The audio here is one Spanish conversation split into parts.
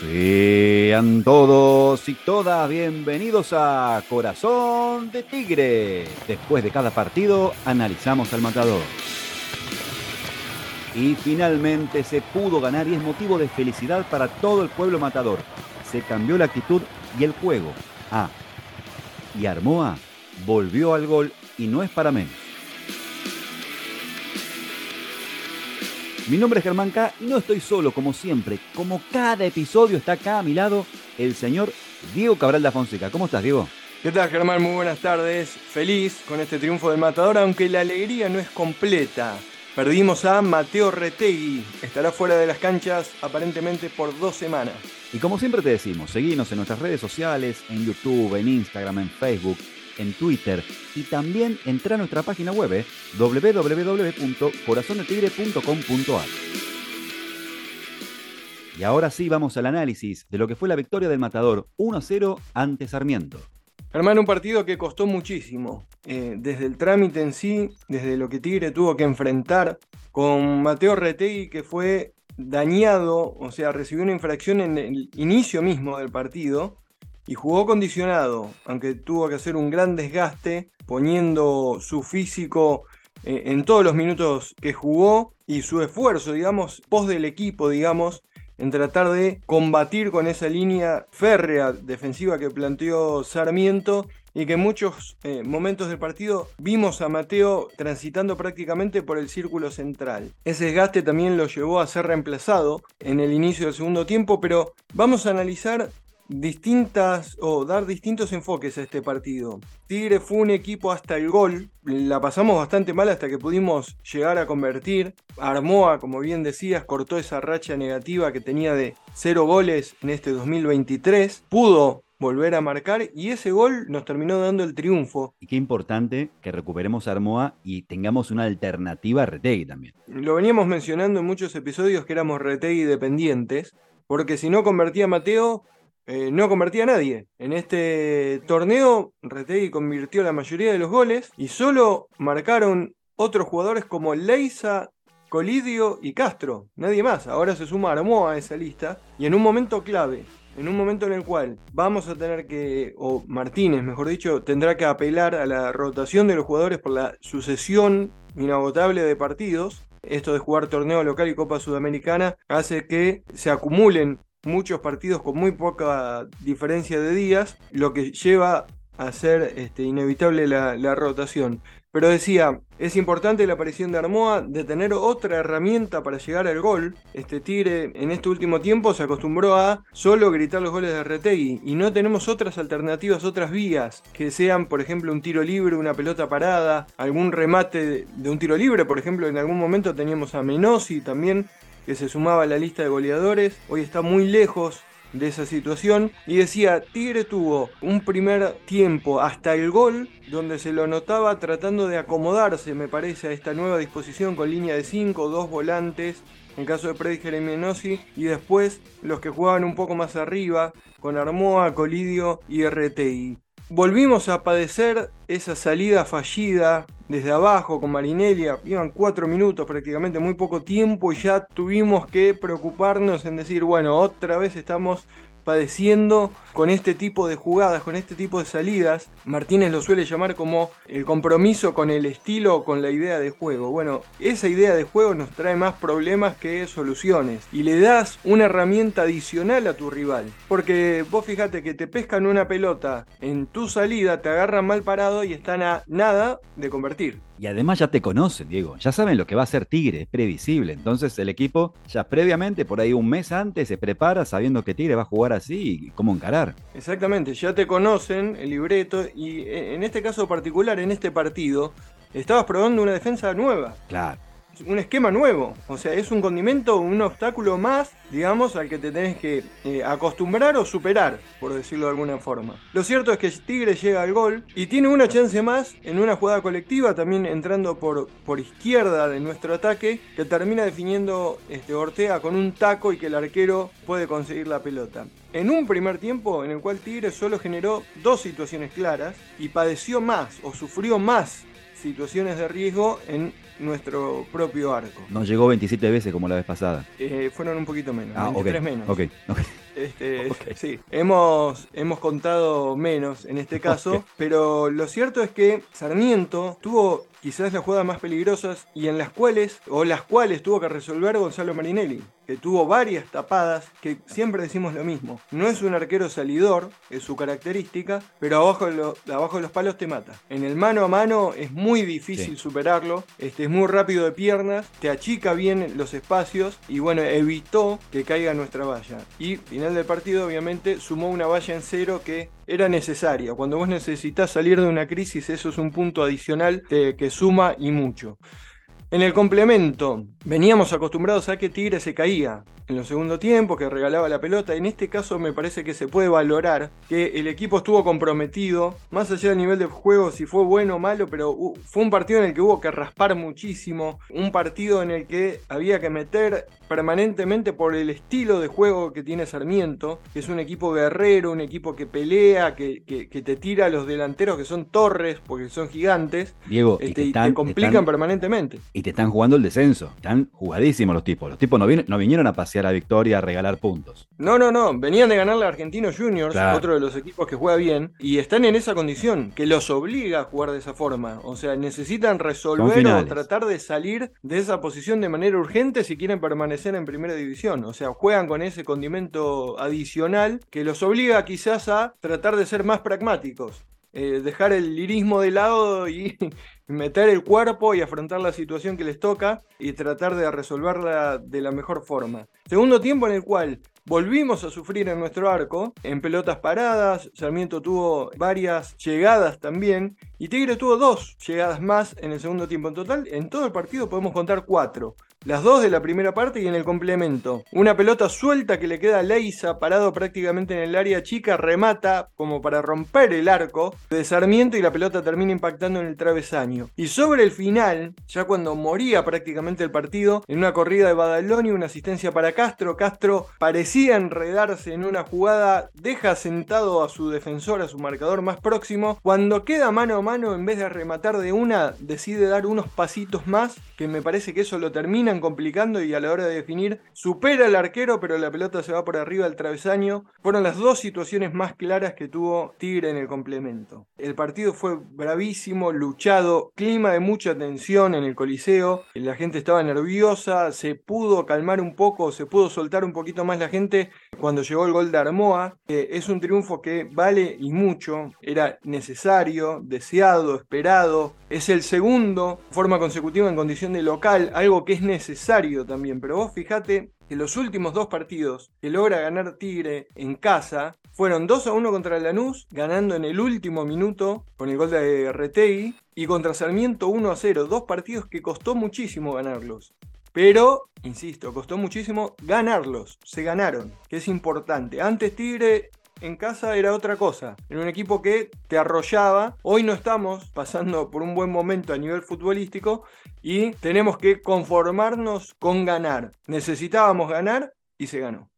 Sean todos y todas bienvenidos a Corazón de Tigre. Después de cada partido analizamos al matador. Y finalmente se pudo ganar y es motivo de felicidad para todo el pueblo matador. Se cambió la actitud y el juego. Ah, y Armoa volvió al gol y no es para menos. Mi nombre es Germán K y no estoy solo, como siempre. Como cada episodio está acá a mi lado el señor Diego Cabral da Fonseca. ¿Cómo estás, Diego? ¿Qué tal, Germán? Muy buenas tardes. Feliz con este triunfo del Matador, aunque la alegría no es completa. Perdimos a Mateo Retegui. Estará fuera de las canchas aparentemente por dos semanas. Y como siempre te decimos, seguimos en nuestras redes sociales, en YouTube, en Instagram, en Facebook en Twitter y también entra a nuestra página web eh, www.corazondetigre.com.ar. Y ahora sí vamos al análisis de lo que fue la victoria del Matador 1-0 ante Sarmiento. Hermano, un partido que costó muchísimo. Eh, desde el trámite en sí, desde lo que Tigre tuvo que enfrentar con Mateo Retegui, que fue dañado, o sea, recibió una infracción en el inicio mismo del partido y jugó condicionado, aunque tuvo que hacer un gran desgaste poniendo su físico eh, en todos los minutos que jugó y su esfuerzo, digamos, pos del equipo, digamos, en tratar de combatir con esa línea férrea defensiva que planteó Sarmiento y que en muchos eh, momentos del partido vimos a Mateo transitando prácticamente por el círculo central. Ese desgaste también lo llevó a ser reemplazado en el inicio del segundo tiempo, pero vamos a analizar distintas o dar distintos enfoques a este partido. Tigre fue un equipo hasta el gol, la pasamos bastante mal hasta que pudimos llegar a convertir. Armoa, como bien decías, cortó esa racha negativa que tenía de cero goles en este 2023. Pudo volver a marcar y ese gol nos terminó dando el triunfo. Y qué importante que recuperemos a Armoa y tengamos una alternativa a Retegui también. Lo veníamos mencionando en muchos episodios que éramos Retegui dependientes, porque si no convertía a Mateo, eh, no convertía a nadie. En este torneo, Retegui convirtió la mayoría de los goles y solo marcaron otros jugadores como Leiza, Colidio y Castro. Nadie más. Ahora se suma Armoa a esa lista y en un momento clave. En un momento en el cual vamos a tener que, o Martínez, mejor dicho, tendrá que apelar a la rotación de los jugadores por la sucesión inagotable de partidos, esto de jugar torneo local y Copa Sudamericana hace que se acumulen muchos partidos con muy poca diferencia de días, lo que lleva a ser este, inevitable la, rotación. Pero decía, es importante la aparición de Armoa, de tener otra herramienta para llegar al gol. Este Tigre en este último tiempo se acostumbró a solo gritar los goles de Retegui y no tenemos otras alternativas, otras vías, que sean, por ejemplo, un tiro libre, una pelota parada, algún remate de un tiro libre. Por ejemplo, en algún momento teníamos a Menosi también que se sumaba a la lista de goleadores, hoy está muy lejos de esa situación y decía, Tigre tuvo un primer tiempo hasta el gol donde se lo notaba tratando de acomodarse, me parece, a esta nueva disposición con línea de 5, dos volantes, en caso de Predi Jeremionosi, y después los que jugaban un poco más arriba, con Armoa, Colidio y RTI. Volvimos a padecer esa salida fallida desde abajo con Marinelli, iban cuatro minutos prácticamente, muy poco tiempo y ya tuvimos que preocuparnos en decir, bueno, otra vez estamos padeciendo con este tipo de jugadas, con este tipo de salidas. Martínez lo suele llamar como el compromiso con el estilo, con la idea de juego. Bueno, esa idea de juego nos trae más problemas que soluciones y le das una herramienta adicional a tu rival. Porque vos fíjate que te pescan una pelota en tu salida, te agarran mal parado y están a nada de convertir. Y además ya te conocen, Diego. Ya saben lo que va a ser Tigre, es previsible. Entonces el equipo ya previamente, por ahí un mes antes, se prepara sabiendo que Tigre va a jugar así y cómo encarar. Exactamente, ya te conocen el libreto y eh, en este caso particular, en este partido, estabas probando una defensa nueva. Claro un esquema nuevo. O sea, es un condimento, un obstáculo más, digamos, al que te tenés que eh, acostumbrar o superar, por decirlo de alguna forma. Lo cierto es que Tigre llega al gol y tiene una chance más en una jugada colectiva, también entrando por, por izquierda de nuestro ataque, que termina definiendo este, Ortega con un taco y que el arquero puede conseguir la pelota. En un primer tiempo en el cual Tigre solo generó dos situaciones claras y padeció más o sufrió más situaciones de riesgo en nuestro propio arco. No llegó 27 veces como la vez pasada. Eh, fueron un poquito menos, Ah, 23 ok, menos. ok, ok. Este. Sí, hemos, hemos contado menos en este caso, pero lo cierto es que Sarmiento tuvo quizás las jugadas más peligrosas y en las cuales, o las cuales tuvo que resolver Gonzalo Marinelli, que tuvo varias tapadas, que siempre decimos lo mismo. No es un arquero salidor, es su característica, pero abajo de, lo- abajo de los palos te mata. En el mano a mano es muy difícil Sí. superarlo, este, es muy rápido de piernas, te achica bien los espacios y bueno, evitó que caiga nuestra valla. Y final del partido obviamente sumó una valla en cero que era necesaria. Cuando vos necesitas salir de una crisis, eso es un punto adicional de- que suma y mucho. En el complemento, veníamos acostumbrados a que Tigre se caía en los segundos tiempos, que regalaba la pelota. En este caso me parece que se puede valorar que el equipo estuvo comprometido, más allá del nivel de juego, si fue bueno o malo, pero fue un partido en el que hubo que raspar muchísimo, un partido en el que había que meter permanentemente por el estilo de juego que tiene Sarmiento, que es un equipo guerrero, un equipo que pelea, que, que- que te tira a los delanteros que son torres, porque son gigantes, Diego, y este, te, y están, te complican están- permanentemente. y te están jugando el descenso. Están jugadísimos los tipos. Los tipos no, vinieron a pasear a Victoria a regalar puntos. No, no, no. Venían de ganarle a Argentinos Juniors, Claro. otro de los equipos que juega bien, y están en esa condición, que los obliga a jugar de esa forma. O sea, necesitan resolver o tratar de salir de esa posición de manera urgente si quieren permanecer en primera división. O sea, juegan con ese condimento adicional que los obliga quizás a tratar de ser más pragmáticos. Eh, dejar el lirismo de lado y meter el cuerpo y afrontar la situación que les toca y tratar de resolverla de la mejor forma. Segundo tiempo en el cual volvimos a sufrir en nuestro arco, en pelotas paradas, Sarmiento tuvo varias llegadas también y Tigre tuvo dos llegadas más en el segundo tiempo. En total, en todo el partido podemos contar cuatro. Las dos de la primera parte y en el complemento. Una pelota suelta que le queda a Leisa parado prácticamente en el área chica, remata como para romper el arco de Sarmiento y la pelota termina impactando en el travesaño. Y sobre el final, ya cuando moría prácticamente el partido, en una corrida de Badaloni, una asistencia para Castro, Castro parecía enredarse en una jugada, deja sentado a su defensor, a su marcador más próximo, cuando queda mano a mano, en vez de rematar de una, decide dar unos pasitos más, que me parece que eso lo complicando y a la hora de definir supera al arquero, pero la pelota se va por arriba del travesaño. Fueron las dos situaciones más claras que tuvo Tigre en el complemento. El partido fue bravísimo, luchado, clima de mucha tensión en el Coliseo, la gente estaba nerviosa, se pudo calmar un poco, se pudo soltar un poquito más la gente cuando llegó el gol de Armoa. Es un triunfo que vale y mucho, era necesario, deseado, esperado. Es el segundo, forma consecutiva en condición de local, algo que es necesario también. Pero vos fijate que los últimos dos partidos que logra ganar Tigre en casa fueron 2 a 1 contra Lanús, ganando en el último minuto con el gol de Retegui, y contra Sarmiento 1 a 0. Dos partidos que costó muchísimo ganarlos. Pero, insisto, costó muchísimo ganarlos. Se ganaron, que es importante. Antes Tigre en casa era otra cosa. Era un equipo que te arrollaba. Hoy no estamos pasando por un buen momento a nivel futbolístico y tenemos que conformarnos con ganar. Necesitábamos ganar y se ganó.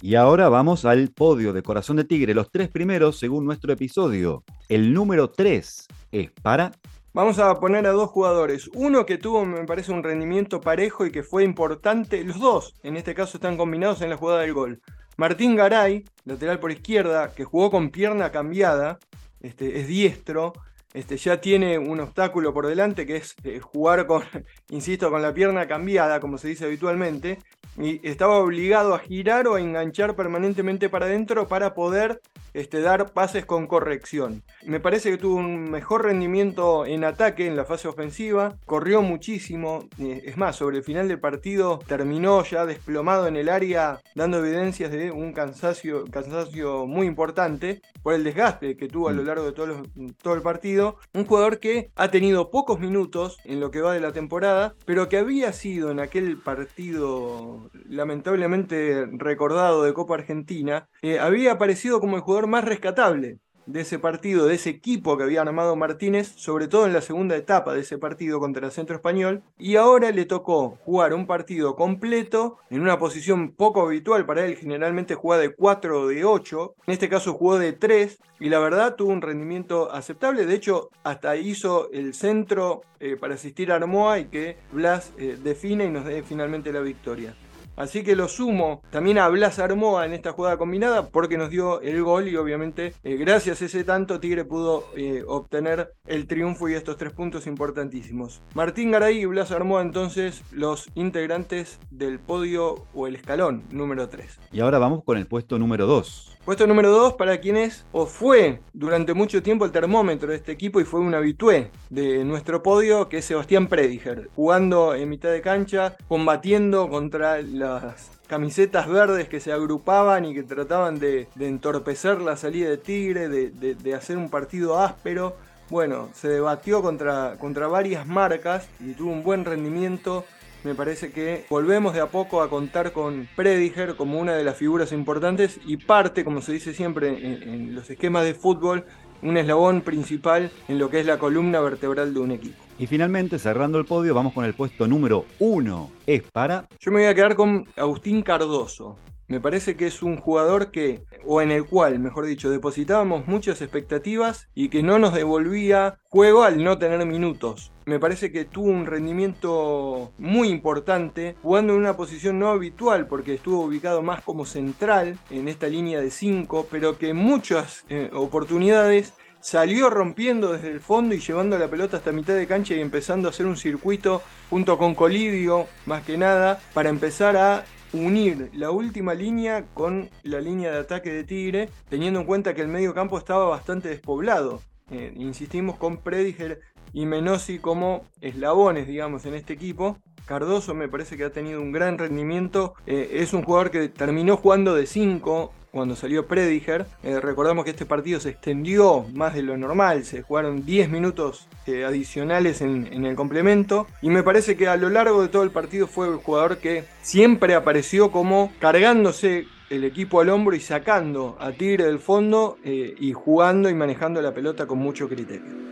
Y ahora vamos al podio de Corazón de Tigre. Los tres primeros, según nuestro episodio. El número 3 es para Vamos a poner a dos jugadores. Uno que tuvo, me parece, un rendimiento parejo y que fue importante. Los dos, en este caso, están combinados en la jugada del gol. Martín Garay, lateral por izquierda, que jugó con pierna cambiada, este, es diestro, este, ya tiene un obstáculo por delante que es eh, jugar con, insisto, con la pierna cambiada, como se dice habitualmente, y estaba obligado a girar o a enganchar permanentemente para adentro para poder este, dar pases con corrección. Me parece que tuvo un mejor rendimiento en ataque en la fase ofensiva, corrió muchísimo, eh, es más, sobre el final del partido terminó ya desplomado en el área, dando evidencias de un cansancio, cansancio muy importante por el desgaste que tuvo a lo largo de todo, los- todo el partido. Un jugador que ha tenido pocos minutos en lo que va de la temporada, pero que había sido en aquel partido lamentablemente recordado de Copa Argentina, eh, había aparecido como el jugador más rescatable de ese partido, de ese equipo que había armado Martínez, sobre todo en la segunda etapa de ese partido contra el Centro Español, y ahora le tocó jugar un partido completo en una posición poco habitual para él, generalmente juega de 4 o de 8, en este caso jugó de 3, y la verdad tuvo un rendimiento aceptable, de hecho hasta hizo el centro eh, para asistir a Armoa y que Blas eh, define y nos dé finalmente la victoria. Así que lo sumo también a Blas Armoa en esta jugada combinada porque nos dio el gol y obviamente eh, gracias a ese tanto Tigre pudo eh, obtener el triunfo y estos tres puntos importantísimos. Martín Garay y Blas Armoa entonces los integrantes del podio o el escalón número 3. Y ahora vamos con el puesto número 2. Puesto número 2 para quien es o fue durante mucho tiempo el termómetro de este equipo y fue un habitué de nuestro podio, que es Sebastián Prediger, jugando en mitad de cancha, combatiendo contra las camisetas verdes que se agrupaban y que trataban de, entorpecer la salida de Tigre, de, hacer un partido áspero. Bueno, se debatió contra, contra varias marcas y tuvo un buen rendimiento me parece que volvemos de a poco a contar con Prediger como una de las figuras importantes y parte, como se dice siempre en, los esquemas de fútbol, un eslabón principal en lo que es la columna vertebral de un equipo. Y finalmente, cerrando el podio, vamos con el puesto número uno. Es para... Yo me voy a quedar con Agustín Cardoso. Me parece que es un jugador que, o en el cual, mejor dicho, depositábamos muchas expectativas y que no nos devolvía juego al no tener minutos. Me parece que tuvo un rendimiento muy importante, jugando en una posición no habitual porque estuvo ubicado más como central en esta línea de 5, pero que en muchas eh, oportunidades salió rompiendo desde el fondo y llevando la pelota hasta mitad de cancha y empezando a hacer un circuito junto con Colidio, más que nada, para empezar a unir la última línea con la línea de ataque de Tigre, teniendo en cuenta que el medio campo estaba bastante despoblado. Eh, insistimos con Prediger y Menosi como eslabones, digamos, en este equipo. Cardoso me parece que ha tenido un gran rendimiento. Eh, es un jugador que terminó jugando de 5 cuando salió Prediger. Eh, recordamos que este partido se extendió más de lo normal, se jugaron 10 minutos eh, adicionales en, el complemento y me parece que a lo largo de todo el partido fue el jugador que siempre apareció como cargándose el equipo al hombro y sacando a Tigre del fondo eh, y jugando y manejando la pelota con mucho criterio.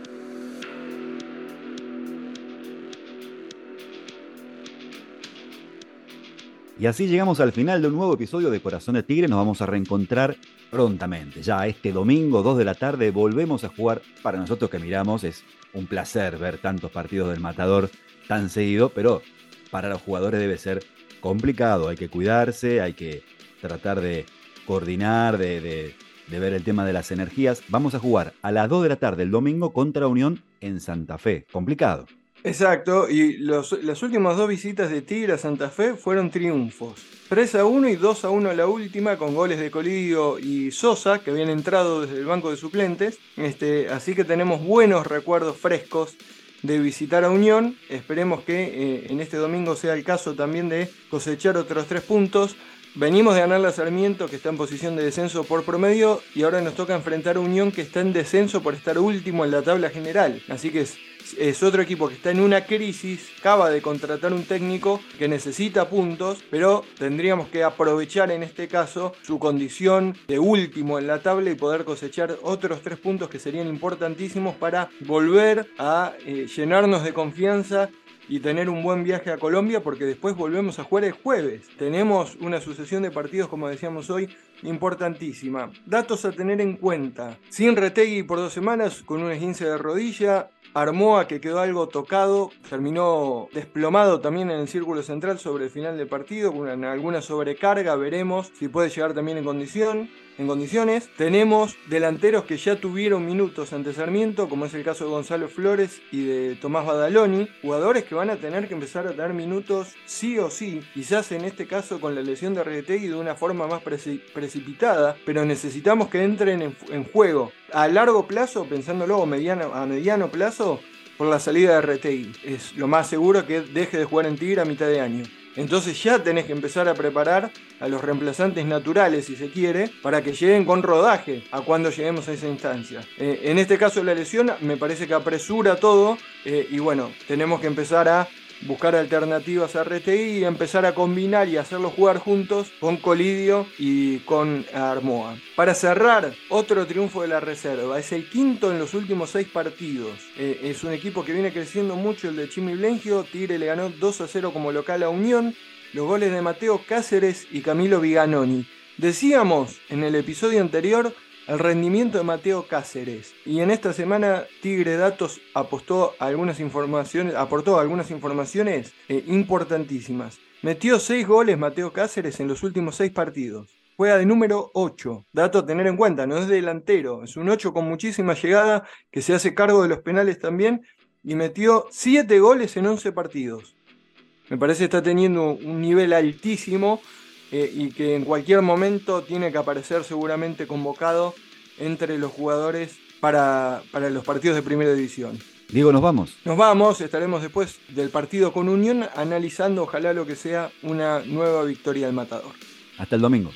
Y así llegamos al final de un nuevo episodio de Corazón de Tigre. Nos vamos a reencontrar prontamente. Ya este domingo, 2 de la tarde, volvemos a jugar. Para nosotros que miramos, es un placer ver tantos partidos del Matador tan seguido, pero para los jugadores debe ser complicado. Hay que cuidarse, hay que tratar de coordinar, de, ver el tema de las energías. Vamos a jugar a las 2 de la tarde el domingo contra Unión en Santa Fe. Complicado. Exacto, y las últimas dos visitas de Tigre a Santa Fe fueron triunfos. 3 a 1 y 2 a 1 la última, con goles de Colidio y Sosa, que habían entrado desde el banco de suplentes. Este, así que tenemos buenos recuerdos frescos de visitar a Unión. Esperemos que eh, en este domingo sea el caso también de cosechar otros tres puntos. Venimos de ganar la Sarmiento, que está en posición de descenso por promedio, y ahora nos toca enfrentar a Unión, que está en descenso por estar último en la tabla general. Así que es es otro equipo que está en una crisis, acaba de contratar un técnico que necesita puntos, pero tendríamos que aprovechar en este caso su condición de último en la tabla y poder cosechar otros tres puntos que serían importantísimos para volver a eh, llenarnos de confianza y tener un buen viaje a Colombia porque después volvemos a jugar el jueves. Tenemos una sucesión de partidos, como decíamos hoy, importantísima. Datos a tener en cuenta. Sin Retegui por dos semanas con un esguince de rodilla, Armoa, que quedó algo tocado, terminó desplomado también en el círculo central sobre el final del partido, con alguna sobrecarga, veremos si puede llegar también en condiciones. Tenemos delanteros que ya tuvieron minutos ante Sarmiento, como es el caso de Gonzalo Flores y de Tomás Badaloni, jugadores que van a tener que empezar a tener minutos sí o sí, quizás en este caso con la lesión de Reguetegui de una forma más precipitada, pero necesitamos que entren en, juego a largo plazo, pensándolo mediano, a mediano plazo, por la salida de Retegui. Es lo más seguro que deje de jugar en Tigre a mitad de año. Entonces ya tenés que empezar a preparar a los reemplazantes naturales, si se quiere, para que lleguen con rodaje a cuando lleguemos a esa instancia. Eh, en este caso la lesión me parece que apresura todo eh, y bueno, tenemos que empezar a buscar alternativas a RTI y empezar a combinar y hacerlos jugar juntos con Colidio y con Armoa. Para cerrar, otro triunfo de la reserva. Es el quinto en los últimos seis partidos. Eh, es un equipo que viene creciendo mucho el de Chimi Blengio. Tigre le ganó 2 a 0 como local a Unión. Los goles de Mateo Cáceres y Camilo Viganoni. Decíamos en el episodio anterior el rendimiento de Mateo Cáceres. Y en esta semana Tigre Datos apostó algunas informaciones, aportó algunas informaciones eh, importantísimas. Metió 6 goles Mateo Cáceres en los últimos 6 partidos. Juega de número 8. Dato a tener en cuenta, no es delantero, es un 8 con muchísima llegada que se hace cargo de los penales también y metió 7 goles en 11 partidos. Me parece que está teniendo un nivel altísimo eh, y que en cualquier momento tiene que aparecer seguramente convocado entre los jugadores para, para los partidos de primera división. Diego, nos vamos. Nos vamos, estaremos después del partido con Unión analizando ojalá lo que sea una nueva victoria del Matador. Hasta el domingo.